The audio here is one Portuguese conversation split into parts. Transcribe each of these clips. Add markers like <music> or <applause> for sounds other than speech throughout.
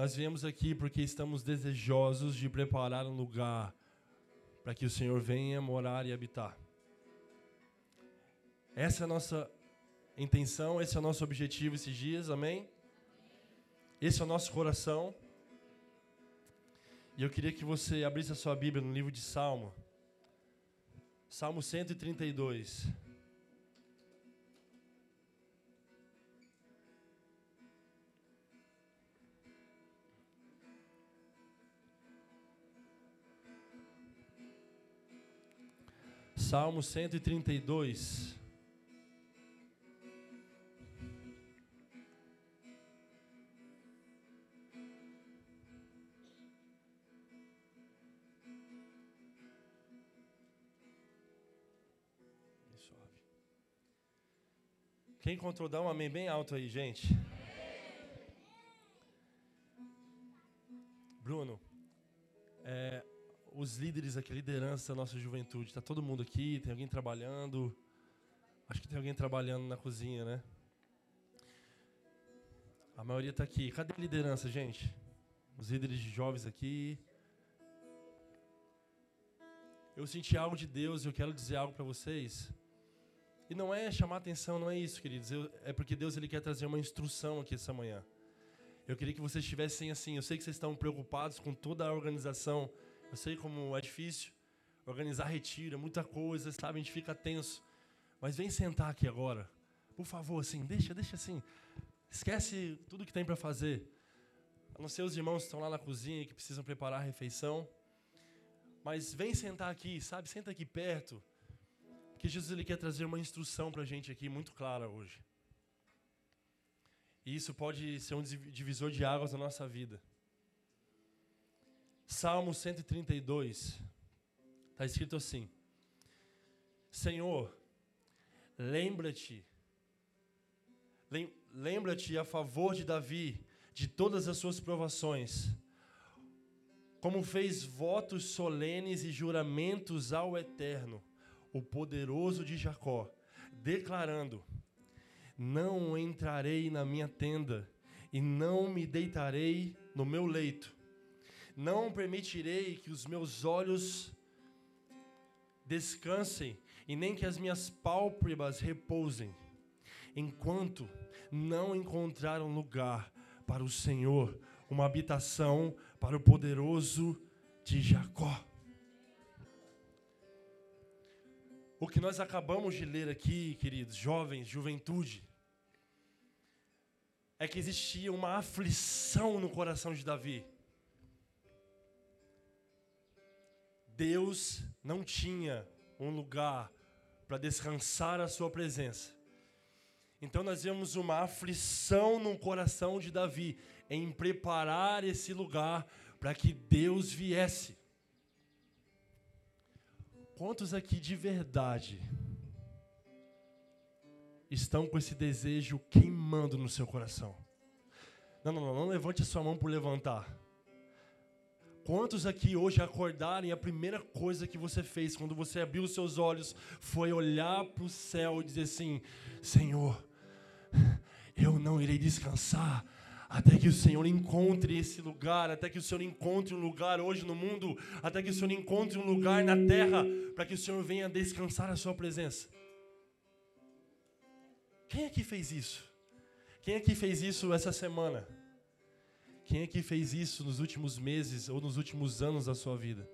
Nós viemos aqui porque estamos desejosos de preparar um lugar para que o Senhor venha morar e habitar. Essa é a nossa intenção, esse é o nosso objetivo esses dias, amém? Esse é o nosso coração. E eu queria que você abrisse a sua Bíblia no livro de Salmo. Salmo 132. Salmo 132. Quem encontrou, dá um amém bem alto aí, gente. Bruno, os líderes aqui, liderança da nossa juventude, está todo mundo aqui? Tem alguém trabalhando? Acho que tem alguém trabalhando na cozinha, né? A maioria está aqui. Cadê a liderança, gente? Os líderes de jovens aqui. Eu senti algo de Deus e eu quero dizer algo para vocês. E não é chamar atenção, não é isso, queridos. Eu, é porque Deus ele quer trazer uma instrução aqui essa manhã. Eu queria que vocês estivessem assim. Eu sei que vocês estão preocupados com toda a organização. Eu sei como é difícil organizar retiro, é muita coisa, sabe? A gente fica tenso. Mas vem sentar aqui agora. Por favor, assim, deixa, deixa assim. Esquece tudo que tem para fazer. A não ser os irmãos que estão lá na cozinha que precisam preparar a refeição. Mas vem sentar aqui, sabe? Senta aqui perto que Jesus ele quer trazer uma instrução para a gente aqui muito clara hoje. E isso pode ser um divisor de águas na nossa vida. Salmo 132, está escrito assim: Senhor, lembra-te, lembra-te a favor de Davi de todas as suas provações, como fez votos solenes e juramentos ao Eterno o poderoso de Jacó, declarando: Não entrarei na minha tenda e não me deitarei no meu leito. Não permitirei que os meus olhos descansem e nem que as minhas pálpebras repousem, enquanto não encontrar um lugar para o Senhor, uma habitação para o poderoso de Jacó. O que nós acabamos de ler aqui, queridos, jovens, juventude, é que existia uma aflição no coração de Davi. Deus não tinha um lugar para descansar a sua presença. Então nós vemos uma aflição no coração de Davi em preparar esse lugar para que Deus viesse. Quantos aqui de verdade estão com esse desejo queimando no seu coração? Não, não, não, não levante a sua mão por levantar. Quantos aqui hoje acordarem, a primeira coisa que você fez quando você abriu os seus olhos foi olhar para o céu e dizer assim: Senhor, eu não irei descansar até que o Senhor encontre esse lugar, até que o Senhor encontre um lugar hoje no mundo, até que o Senhor encontre um lugar na terra, para que o Senhor venha descansar a sua presença. Quem aqui fez isso? Quem aqui fez isso essa semana? Quem aqui fez isso nos últimos meses ou nos últimos anos da sua vida?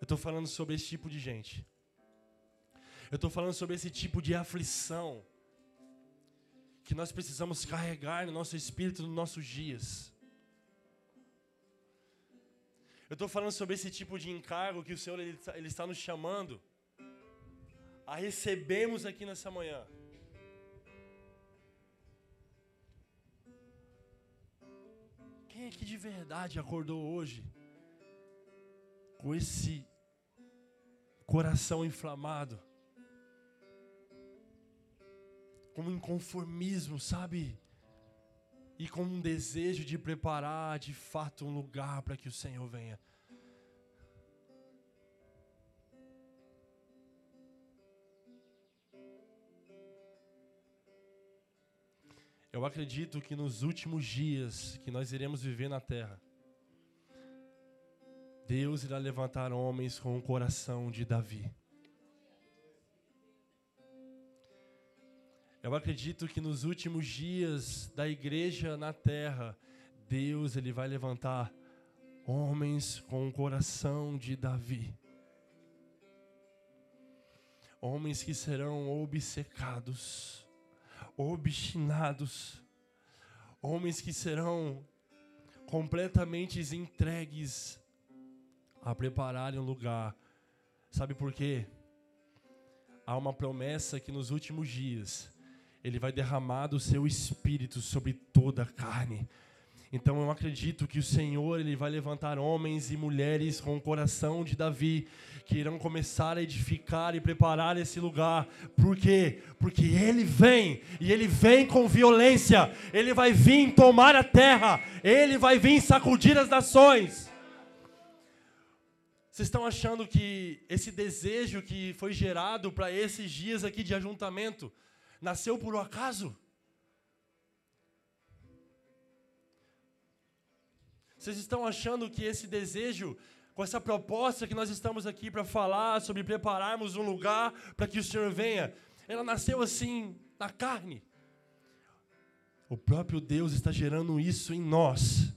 Eu estou falando sobre esse tipo de gente. Eu estou falando sobre esse tipo de aflição que nós precisamos carregar no nosso espírito nos nossos dias. Eu estou falando sobre esse tipo de encargo que o Senhor ele, ele está nos chamando a recebermos aqui nessa manhã. Quem aqui de verdade acordou hoje com esse coração inflamado? com um inconformismo, sabe? E com um desejo de preparar de fato um lugar para que o Senhor venha. Eu acredito que nos últimos dias que nós iremos viver na terra, Deus irá levantar homens com o coração de Davi. Eu acredito que nos últimos dias da igreja na terra, Deus ele vai levantar homens com o coração de Davi. Homens que serão obcecados, obstinados, homens que serão completamente entregues a prepararem um lugar. Sabe por quê? Há uma promessa que nos últimos dias ele vai derramar do seu espírito sobre toda a carne. Então eu acredito que o Senhor ele vai levantar homens e mulheres com o coração de Davi que irão começar a edificar e preparar esse lugar. Por quê? Porque ele vem e ele vem com violência. Ele vai vir tomar a terra. Ele vai vir sacudir as nações. Vocês estão achando que esse desejo que foi gerado para esses dias aqui de ajuntamento nasceu por um acaso? Vocês estão achando que esse desejo, com essa proposta que nós estamos aqui para falar sobre prepararmos um lugar para que o Senhor venha, ela nasceu assim, na carne? O próprio Deus está gerando isso em nós.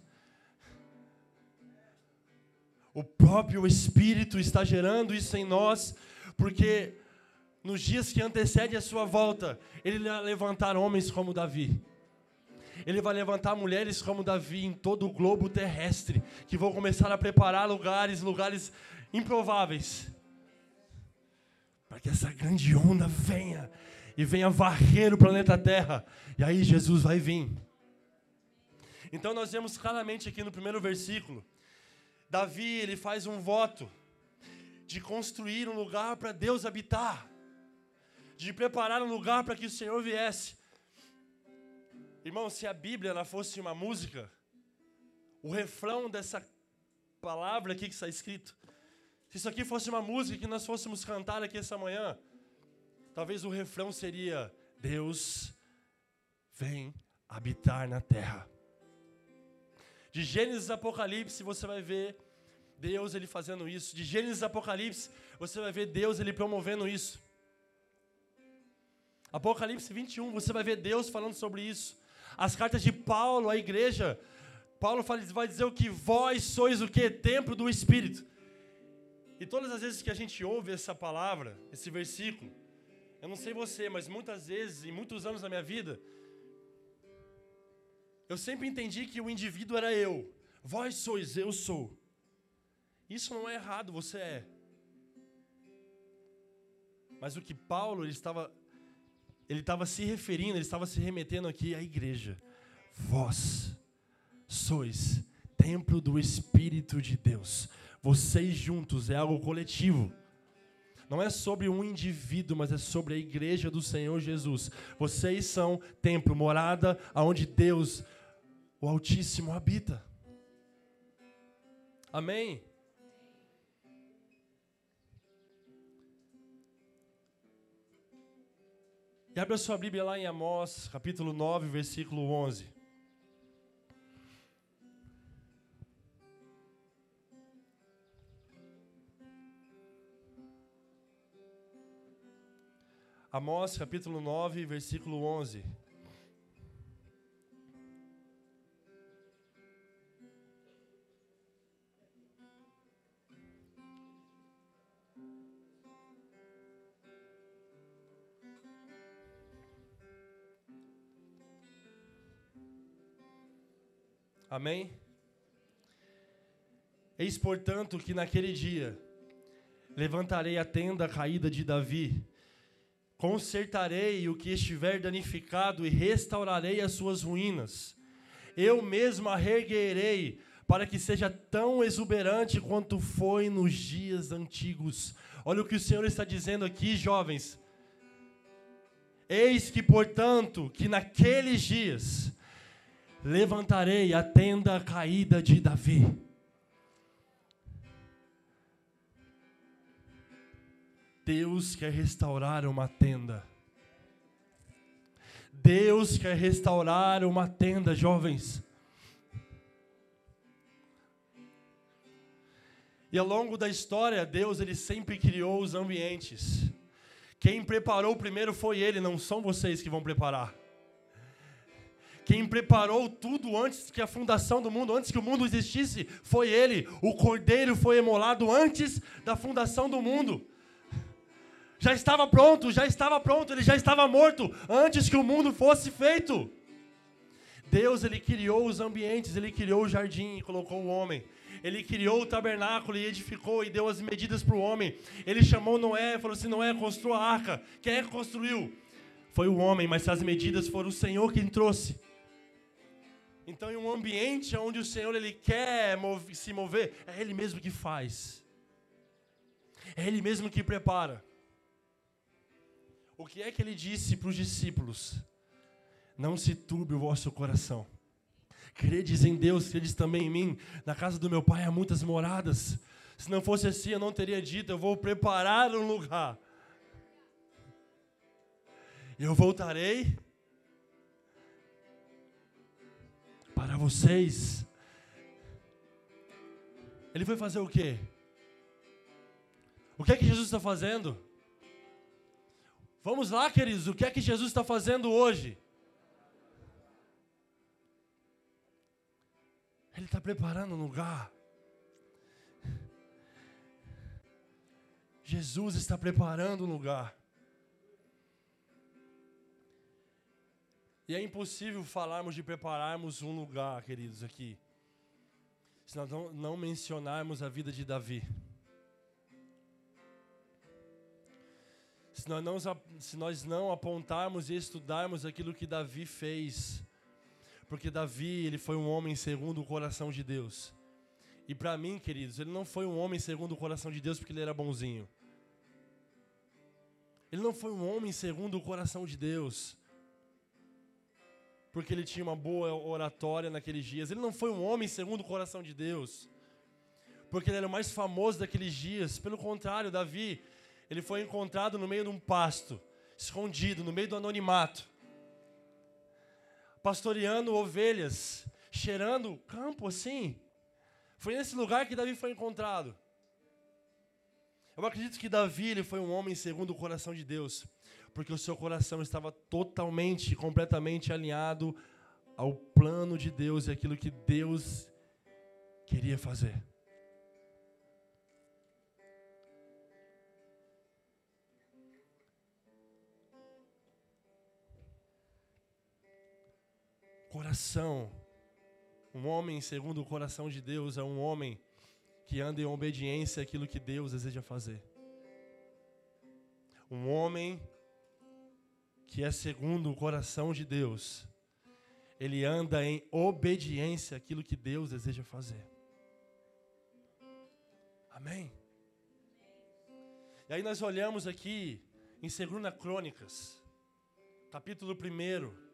O próprio Espírito está gerando isso em nós, porque nos dias que antecedem a sua volta, ele levantar homens como Davi. Ele vai levantar mulheres como Davi em todo o globo terrestre, que vão começar a preparar lugares, lugares improváveis, para que essa grande onda venha e venha varrer o planeta Terra. E aí Jesus vai vir. Então nós vemos claramente aqui no primeiro versículo, Davi ele faz um voto de construir um lugar para Deus habitar, de preparar um lugar para que o Senhor viesse. Irmão, se a Bíblia ela fosse uma música, o refrão dessa palavra aqui que está escrito, se isso aqui fosse uma música que nós fôssemos cantar aqui essa manhã, talvez o refrão seria: Deus vem habitar na terra. De Gênesis Apocalipse você vai ver Deus ele fazendo isso. De Gênesis Apocalipse você vai ver Deus ele promovendo isso. Apocalipse 21 você vai ver Deus falando sobre isso. As cartas de Paulo à igreja, Paulo vai dizer o que vós sois o que? Templo do Espírito. E todas as vezes que a gente ouve essa palavra, esse versículo, eu não sei você, mas muitas vezes, em muitos anos da minha vida, eu sempre entendi que o indivíduo era eu. Vós sois, eu sou. Isso não é errado, você é. Mas o que Paulo estava ele estava se referindo, ele estava se remetendo aqui à igreja. Vós sois templo do Espírito de Deus. Vocês juntos é algo coletivo. Não é sobre um indivíduo, mas é sobre a igreja do Senhor Jesus. Vocês são templo, morada aonde Deus, o Altíssimo, habita. Amém. E abre a sua Bíblia lá em Amós, capítulo 9, versículo 11. Amós, capítulo 9, versículo 11. Amém? Eis, portanto, que naquele dia levantarei a tenda caída de Davi, consertarei o que estiver danificado e restaurarei as suas ruínas. Eu mesmo a reerguerei para que seja tão exuberante quanto foi nos dias antigos. Olha o que o Senhor está dizendo aqui, jovens. Eis que, portanto, que naqueles dias levantarei a tenda caída de Davi. Deus quer restaurar uma tenda. Deus quer restaurar uma tenda, jovens. E ao longo da história, Deus ele sempre criou os ambientes. Quem preparou primeiro foi Ele, não são vocês que vão preparar. Quem preparou tudo antes que a fundação do mundo, antes que o mundo existisse, foi Ele. O cordeiro foi emolado antes da fundação do mundo. Já estava pronto, já estava pronto, ele já estava morto antes que o mundo fosse feito. Deus ele criou os ambientes, ele criou o jardim e colocou o homem. Ele criou o tabernáculo e edificou e deu as medidas para o homem. Ele chamou Noé e falou assim: Noé, construa a arca. Quem é que construiu? Foi o homem, mas as medidas foram o Senhor quem trouxe. Então, em um ambiente onde o Senhor ele quer se mover, é Ele mesmo que faz. É Ele mesmo que prepara. O que é que Ele disse para os discípulos? Não se turbe o vosso coração. Credes em Deus, credes também em mim. Na casa do meu pai há muitas moradas. Se não fosse assim, eu não teria dito: Eu vou preparar um lugar. Eu voltarei para vocês. Ele foi fazer o quê? O que é que Jesus está fazendo? Vamos lá, queridos, o que é que Jesus está fazendo hoje? Ele está preparando um lugar. Jesus está preparando um lugar. E é impossível falarmos de prepararmos um lugar, queridos, aqui, se nós não, não mencionarmos a vida de Davi. Se nós, não, se nós não apontarmos e estudarmos aquilo que Davi fez, porque Davi, ele foi um homem segundo o coração de Deus. E para mim, queridos, ele não foi um homem segundo o coração de Deus porque ele era bonzinho. Ele não foi um homem segundo o coração de Deus porque ele tinha uma boa oratória naqueles dias. Ele não foi um homem segundo o coração de Deus, porque ele era o mais famoso daqueles dias. Pelo contrário, Davi, ele foi encontrado no meio de um pasto, escondido, no meio do anonimato, pastoreando ovelhas, cheirando campo assim. Foi nesse lugar que Davi foi encontrado. Eu acredito que Davi ele foi um homem segundo o coração de Deus, porque o seu coração estava totalmente, completamente alinhado ao plano de Deus e aquilo que Deus queria fazer. Coração. Um homem segundo o coração de Deus é um homem que anda em obediência àquilo que Deus deseja fazer. Um homem que é segundo o coração de Deus, ele anda em obediência àquilo que Deus deseja fazer. Amém? E aí nós olhamos aqui em 2 Crônicas, capítulo 1.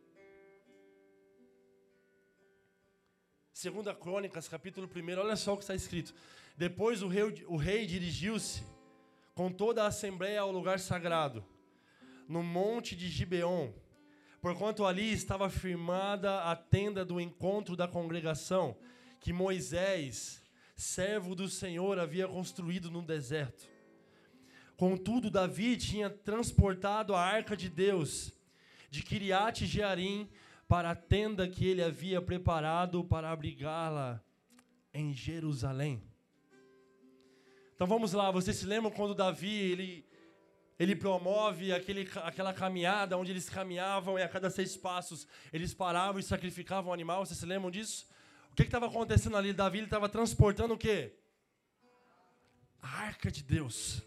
2 Crônicas, capítulo 1, olha só o que está escrito. Depois o rei, o rei dirigiu-se com toda a assembleia ao lugar sagrado no monte de Gibeon, porquanto ali estava firmada a tenda do encontro da congregação, que Moisés, servo do Senhor, havia construído no deserto. Contudo, Davi tinha transportado a arca de Deus de Kiriat Jearim para a tenda que ele havia preparado para abrigá-la em Jerusalém. Então vamos lá, vocês se lembram quando Davi ele ele promove aquele, aquela caminhada onde eles caminhavam e a cada seis passos eles paravam e sacrificavam o animal. Vocês se lembram disso? O que estava acontecendo ali? Davi estava transportando o quê? A arca de Deus.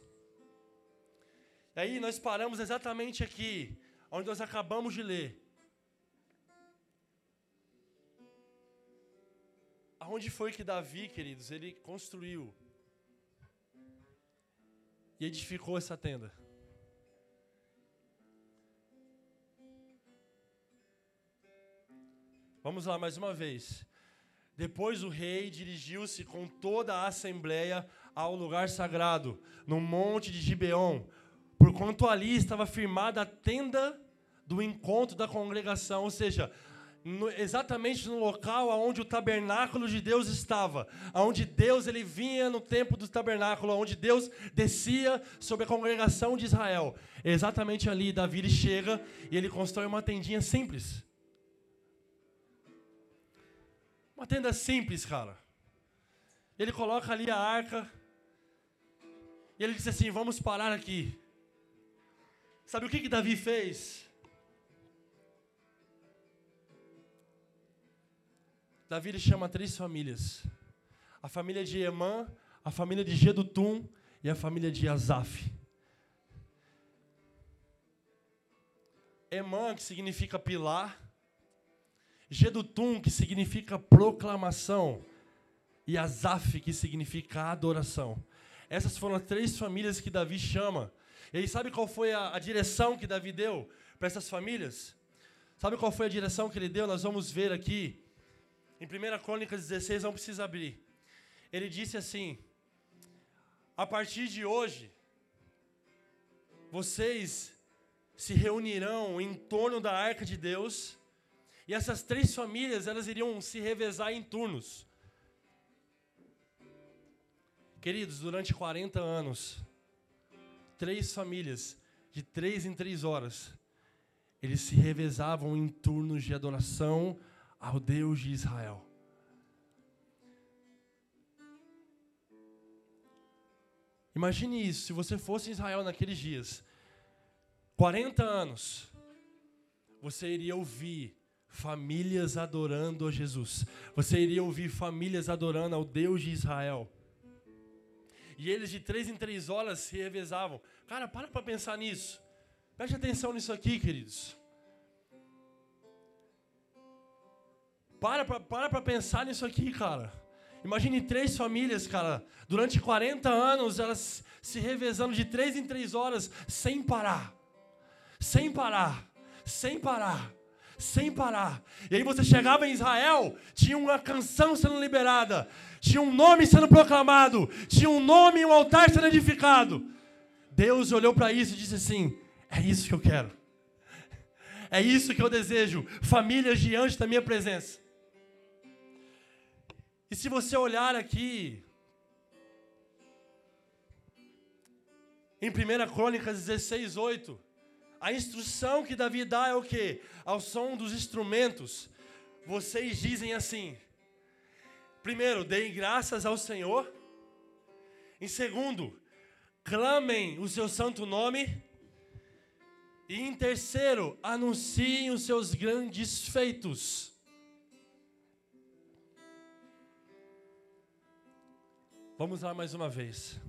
E aí nós paramos exatamente aqui, onde nós acabamos de ler. Aonde foi que Davi, queridos, ele construiu e edificou essa tenda? Vamos lá mais uma vez. Depois o rei dirigiu-se com toda a assembleia ao lugar sagrado, no monte de Gibeon, porquanto ali estava firmada a tenda do encontro da congregação, ou seja, no, exatamente no local onde o tabernáculo de Deus estava, onde Deus ele vinha no tempo do tabernáculo, onde Deus descia sobre a congregação de Israel. Exatamente ali Davi chega e ele constrói uma tendinha simples. Uma tenda simples, cara. Ele coloca ali a arca e ele diz assim: "Vamos parar aqui". Sabe o que que Davi fez? Davi ele chama três famílias: a família de Emã, a família de Gedutum e a família de Asaf. Emã, que significa pilar, Gedutum, que significa proclamação, e Asaf, que significa adoração. Essas foram as três famílias que Davi chama. E sabe qual foi a, a direção que Davi deu para essas famílias? Sabe qual foi a direção que ele deu? Nós vamos ver aqui em 1 Crônicas 16, não precisa abrir. Ele disse assim: A partir de hoje, vocês se reunirão em torno da arca de Deus, e essas três famílias, elas iriam se revezar em turnos. Queridos, durante 40 anos, três famílias, de três em três horas, eles se revezavam em turnos de adoração ao Deus de Israel. Imagine isso, se você fosse em Israel naqueles dias, 40 anos, você iria ouvir famílias adorando a Jesus, você iria ouvir famílias adorando ao Deus de Israel. E eles de três em três horas se revezavam. Cara, para para pensar nisso. Preste atenção nisso aqui, queridos. Para para pra pensar nisso aqui, cara. Imagine três famílias, cara, durante 40 anos, elas se revezando de três em três horas, sem parar. Sem parar. Sem parar. Sem parar. E aí você chegava em Israel, tinha uma canção sendo liberada, tinha um nome sendo proclamado, tinha um nome e um altar sendo edificado. Deus olhou para isso e disse assim: É isso que eu quero. É isso que eu desejo. Famílias diante da minha presença. E se você olhar aqui, em 1 Crônicas 16, 8, a instrução que Davi dá é o que? Ao som dos instrumentos, vocês dizem assim: primeiro, deem graças ao Senhor. Em segundo, clamem o seu santo nome. E em terceiro, anunciem os seus grandes feitos. Vamos lá mais uma vez.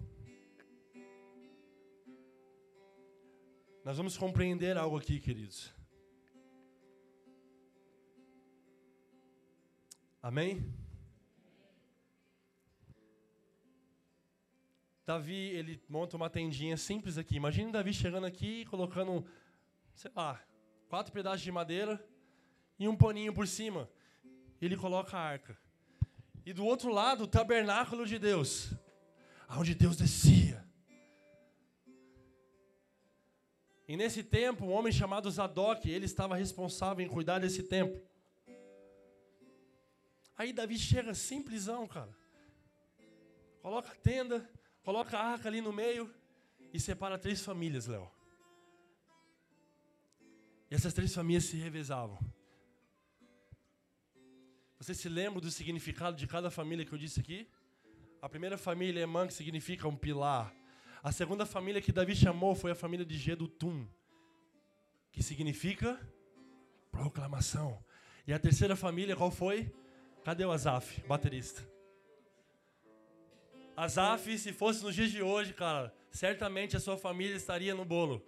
Nós vamos compreender algo aqui, queridos. Amém? Davi, ele monta uma tendinha simples aqui. Imagine Davi chegando aqui colocando, sei lá, quatro pedaços de madeira e um paninho por cima. Ele coloca a arca. E do outro lado, o tabernáculo de Deus, onde Deus descia. E nesse tempo, um homem chamado Zadok, ele estava responsável em cuidar desse templo. Aí Davi chega simplesão, cara. Coloca a tenda, coloca a arca ali no meio e separa três famílias, Léo. E essas três famílias se revezavam. Você se lembra do significado de cada família que eu disse aqui? A primeira família é Man, que significa um pilar. A segunda família que Davi chamou foi a família de Gedutum, que significa proclamação. E a terceira família, qual foi? Cadê o Azaf, baterista? Azaf, se fosse nos dias de hoje, cara, certamente a sua família estaria no bolo.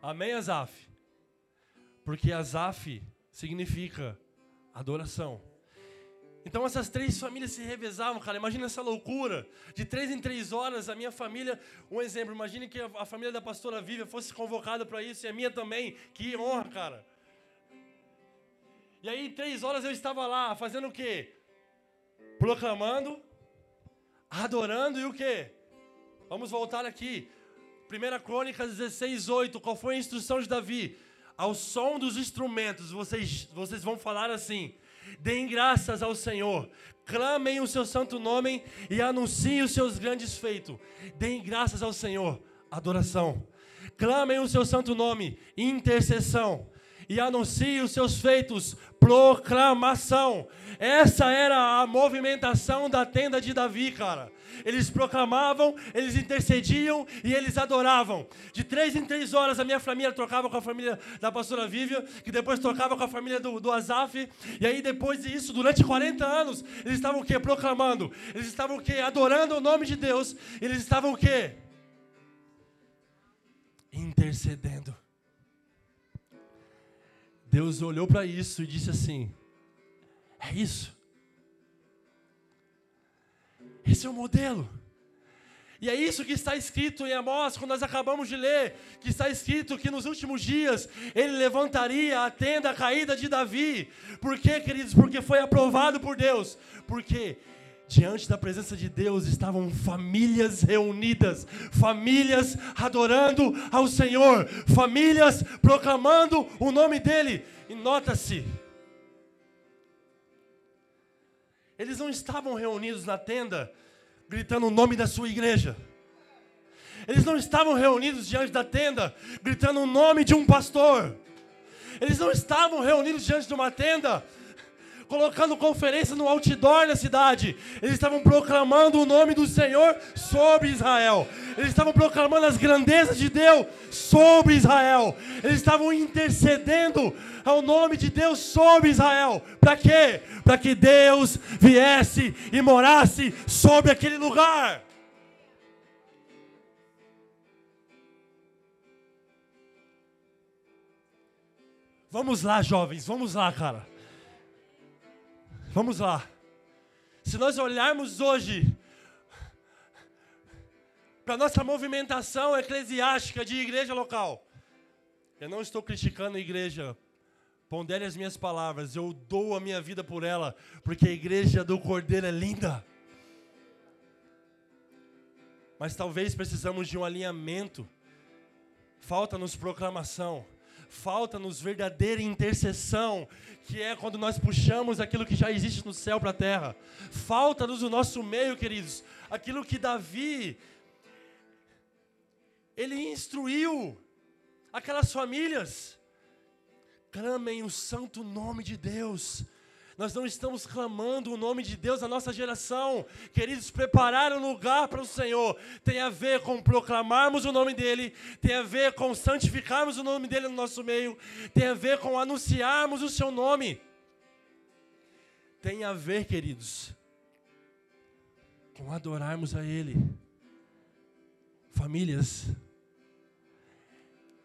Amém, Azaf? Porque Azaf significa adoração. Então essas três famílias se revezavam, cara. Imagina essa loucura. De três em três horas, a minha família. Um exemplo, imagine que a família da pastora Vivian fosse convocada para isso e a minha também. Que honra, cara. E aí, em três horas eu estava lá, fazendo o quê? Proclamando, adorando e o quê? Vamos voltar aqui. 1 Crônicas 16, 8. Qual foi a instrução de Davi? Ao som dos instrumentos, vocês, vocês vão falar assim: Deem graças ao Senhor, clamem o seu santo nome e anunciem os seus grandes feitos. Deem graças ao Senhor, adoração. Clamem o seu santo nome, intercessão e anuncie os seus feitos, proclamação. Essa era a movimentação da tenda de Davi, cara. Eles proclamavam, eles intercediam e eles adoravam. De três em três horas a minha família trocava com a família da pastora Vívia, que depois trocava com a família do, do Azaf. E aí depois disso, durante 40 anos, eles estavam o quê? Proclamando. Eles estavam o quê? Adorando o nome de Deus. Eles estavam o quê? Intercedendo. Deus olhou para isso e disse assim: É isso. Esse é o modelo. E é isso que está escrito em Amós, quando nós acabamos de ler, que está escrito que nos últimos dias ele levantaria a tenda caída de Davi. Por quê, queridos? Porque foi aprovado por Deus. Porque diante da presença de Deus estavam famílias reunidas, famílias adorando ao Senhor, famílias proclamando o nome dEle. E nota-se, eles não estavam reunidos na tenda gritando o nome da sua igreja. Eles não estavam reunidos diante da tenda gritando o nome de um pastor. Eles não estavam reunidos diante de uma tenda colocando conferência no outdoor na cidade. Eles estavam proclamando o nome do Senhor sobre Israel. Eles estavam proclamando as grandezas de Deus sobre Israel. Eles estavam intercedendo ao nome de Deus sobre Israel. Para quê? Para que Deus viesse e morasse sobre aquele lugar. Vamos lá, jovens, vamos lá, cara. Vamos lá. Se nós olharmos hoje para nossa movimentação eclesiástica de igreja local, eu não estou criticando a igreja, pondere as minhas palavras, eu dou a minha vida por ela, porque a igreja do Cordeiro é linda. Mas talvez precisamos de um alinhamento, falta-nos proclamação falta-nos verdadeira intercessão, que é quando nós puxamos aquilo que já existe no céu para a terra. Falta-nos o nosso meio, queridos, aquilo que Davi ele instruiu aquelas famílias. Clamem o santo nome de Deus. Nós não estamos clamando o nome de Deus na nossa geração. Queridos, preparar um lugar para o Senhor tem a ver com proclamarmos o nome dEle, tem a ver com santificarmos o nome dEle no nosso meio, tem a ver com anunciarmos o Seu nome. Tem a ver, queridos, com adorarmos a Ele. Famílias,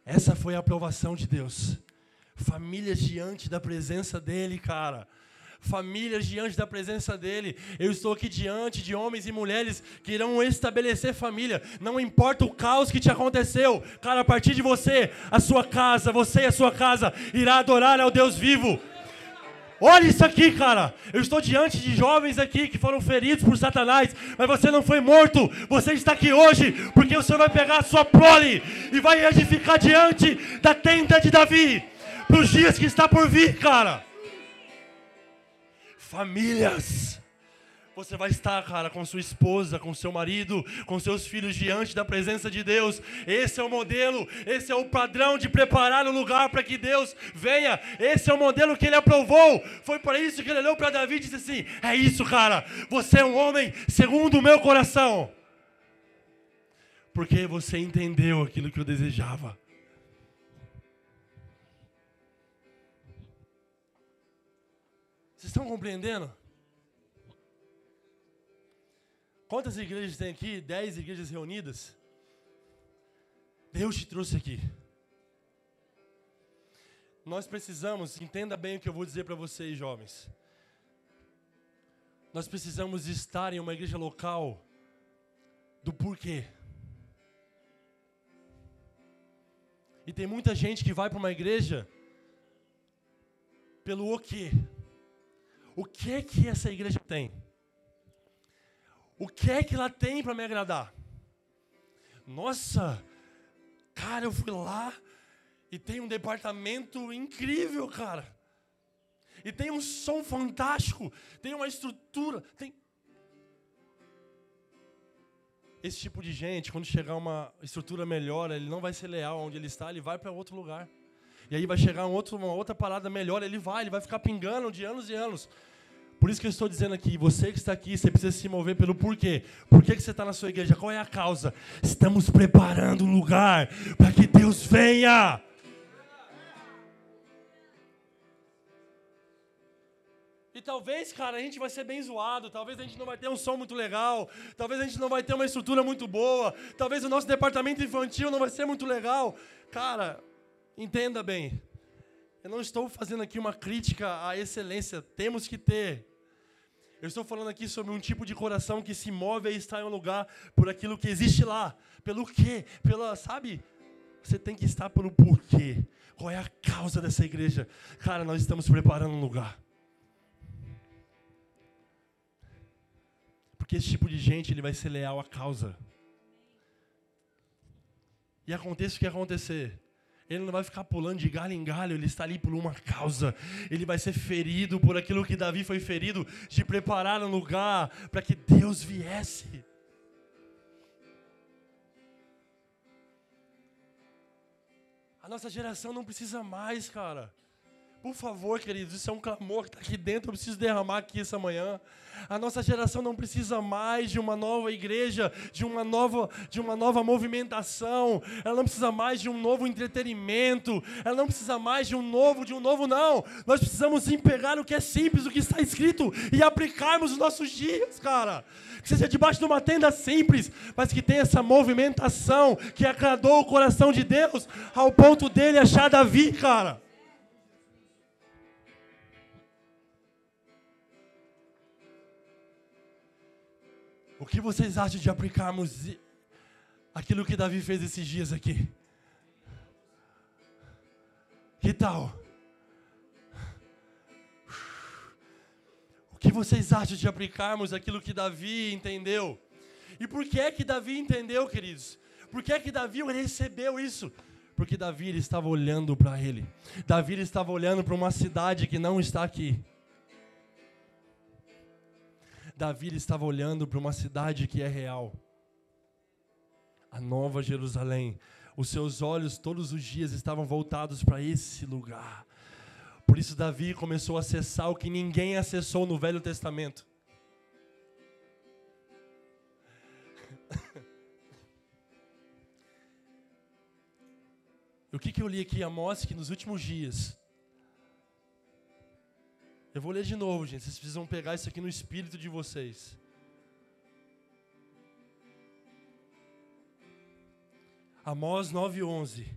essa foi a aprovação de Deus. Famílias diante da presença dEle, cara famílias diante da presença dEle. Eu estou aqui diante de homens e mulheres que irão estabelecer família. Não importa o caos que te aconteceu, cara, a partir de você, a sua casa, você e a sua casa irá adorar ao Deus vivo. Olha isso aqui, cara. Eu estou diante de jovens aqui que foram feridos por Satanás, mas você não foi morto. Você está aqui hoje porque o Senhor vai pegar a sua prole e vai edificar diante da tenda de Davi para os dias que está por vir, cara famílias. Você vai estar, cara, com sua esposa, com seu marido, com seus filhos diante da presença de Deus. Esse é o modelo, esse é o padrão de preparar o lugar para que Deus venha. Esse é o modelo que ele aprovou. Foi por isso que ele olhou para Davi e disse assim: É isso, cara. Você é um homem segundo o meu coração. Porque você entendeu aquilo que eu desejava. Vocês estão compreendendo? Quantas igrejas tem aqui? Dez igrejas reunidas. Deus te trouxe aqui. Nós precisamos, entenda bem o que eu vou dizer para vocês, jovens. Nós precisamos estar em uma igreja local do porquê. E tem muita gente que vai para uma igreja pelo o quê. O que é que essa igreja tem? O que é que ela tem para me agradar? Nossa, Cara, eu fui lá e tem um departamento incrível, cara. E tem um som fantástico, tem uma estrutura, tem esse tipo de gente, quando chegar uma estrutura melhor, ele não vai ser leal onde ele está, ele vai para outro lugar. E aí vai chegar um outro, uma outra parada melhor, ele vai, ele vai ficar pingando de anos e anos. Por isso que eu estou dizendo aqui, você que está aqui, você precisa se mover pelo porquê. Por que, que você está na sua igreja? Qual é a causa? Estamos preparando um lugar para que Deus venha. E talvez, cara, a gente vai ser bem zoado, talvez a gente não vai ter um som muito legal, talvez a gente não vai ter uma estrutura muito boa, talvez o nosso departamento infantil não vai ser muito legal. Cara, entenda bem. Eu não estou fazendo aqui uma crítica à excelência, temos que ter. Eu estou falando aqui sobre um tipo de coração que se move e está em um lugar por aquilo que existe lá. Pelo quê? Pela, sabe? Você tem que estar pelo porquê. Qual é a causa dessa igreja? Cara, nós estamos preparando um lugar. Porque esse tipo de gente ele vai ser leal à causa. E aconteça o que acontecer, ele não vai ficar pulando de galho em galho, ele está ali por uma causa. Ele vai ser ferido por aquilo que Davi foi ferido, de preparar um lugar para que Deus viesse. A nossa geração não precisa mais, cara. Por favor, queridos, isso é um clamor que está aqui dentro, eu preciso derramar aqui essa manhã. A nossa geração não precisa mais de uma nova igreja, de uma nova, de uma nova movimentação. Ela não precisa mais de um novo entretenimento. Ela não precisa mais de um novo, de um novo não. Nós precisamos sim pegar o que é simples, o que está escrito e aplicarmos nos nossos dias, cara. Que seja debaixo de uma tenda simples, mas que tenha essa movimentação que agradou o coração de Deus ao ponto dele achar Davi, cara. Que vocês acham de aplicarmos aquilo que Davi fez esses dias aqui? Que tal? O que vocês acham de aplicarmos aquilo que Davi entendeu? E por que é que Davi entendeu, queridos? Por que é que Davi recebeu isso? Porque Davi estava olhando para ele. Davi estava olhando para uma cidade que não está aqui. Davi estava olhando para uma cidade que é real. A nova Jerusalém. Os seus olhos todos os dias estavam voltados para esse lugar. Por isso Davi começou a acessar o que ninguém acessou no Velho Testamento. <laughs> o que, que eu li aqui, Amós, que nos últimos dias eu vou ler de novo, gente. Vocês precisam pegar isso aqui no espírito de vocês. Amós 9:11.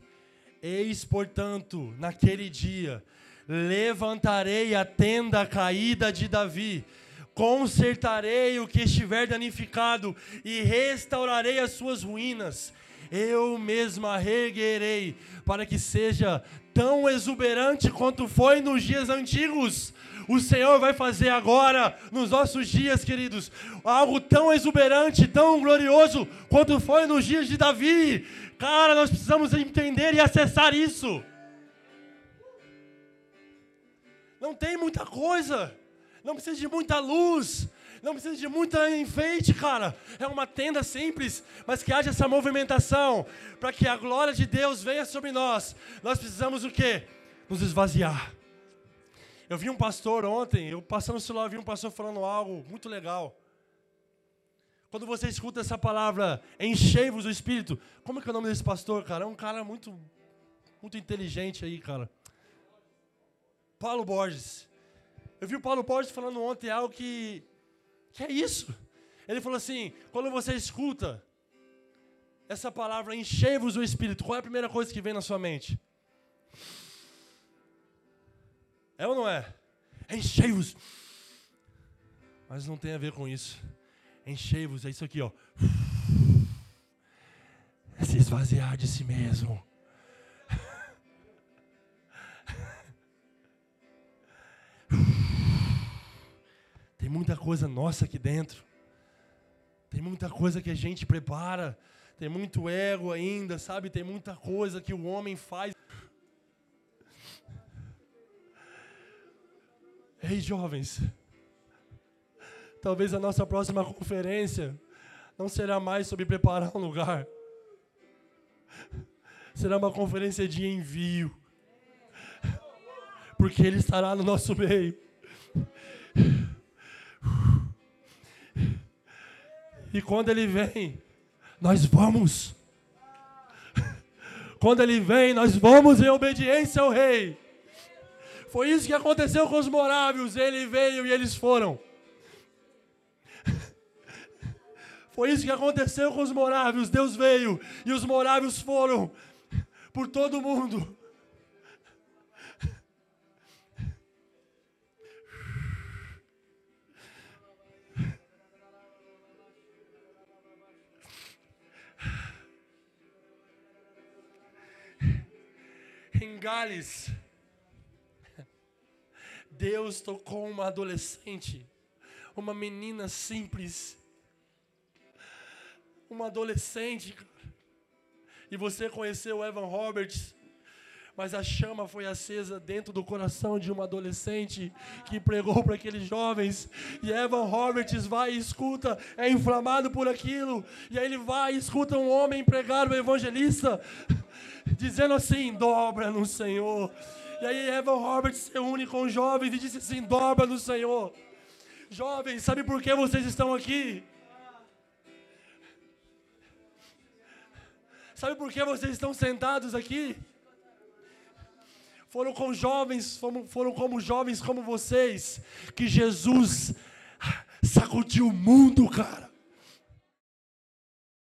Eis, portanto, naquele dia levantarei a tenda caída de Davi, consertarei o que estiver danificado e restaurarei as suas ruínas. Eu mesma reerguerei para que seja tão exuberante quanto foi nos dias antigos o Senhor vai fazer agora, nos nossos dias, queridos, algo tão exuberante, tão glorioso, quanto foi nos dias de Davi. Cara, nós precisamos entender e acessar isso. Não tem muita coisa, não precisa de muita luz, não precisa de muita enfeite, cara. É uma tenda simples, mas que haja essa movimentação para que a glória de Deus venha sobre nós. Nós precisamos o quê? Nos esvaziar. Eu vi um pastor ontem, eu passando no celular, vi um pastor falando algo muito legal. Quando você escuta essa palavra, enchei-vos do Espírito. Como é que é o nome desse pastor, cara? É um cara muito, muito inteligente aí, cara. Paulo Borges. Eu vi o Paulo Borges falando ontem algo que, que é isso. Ele falou assim: quando você escuta essa palavra, enchei-vos do Espírito, qual é a primeira coisa que vem na sua mente? É ou não é? Enchei-vos. Mas não tem a ver com isso. Enchei-vos, é isso aqui, ó. Se esvaziar de si mesmo. Muita coisa nossa aqui dentro. Tem muita coisa que a gente prepara. tem muito ego ainda, sabe? Tem muita coisa que o homem faz. Ei, jovens, talvez a nossa próxima conferência não será mais sobre preparar um lugar, será uma conferência de envio, porque Ele estará no nosso meio. E quando Ele vem, nós vamos. Quando Ele vem, nós vamos em obediência ao Rei. Foi isso que aconteceu com os morávios. Ele veio e eles foram. Foi isso que aconteceu com os morávios. Deus veio e os morávios foram por todo o mundo. Gales, Deus tocou uma adolescente, uma menina simples, uma adolescente. E você conheceu Evan Roberts, mas a chama foi acesa dentro do coração de uma adolescente que pregou para aqueles jovens. E Evan Roberts vai e escuta, é inflamado por aquilo. E aí ele vai e escuta um homem pregar, um evangelista, dizendo assim: dobra no Senhor. E aí Evan Roberts se une com os jovens e disse assim: dobra no Senhor. Jovens, sabe por que vocês estão aqui? Sabe por que vocês estão sentados aqui? Foram com jovens, foram como jovens como vocês, que Jesus sacudiu o mundo, cara.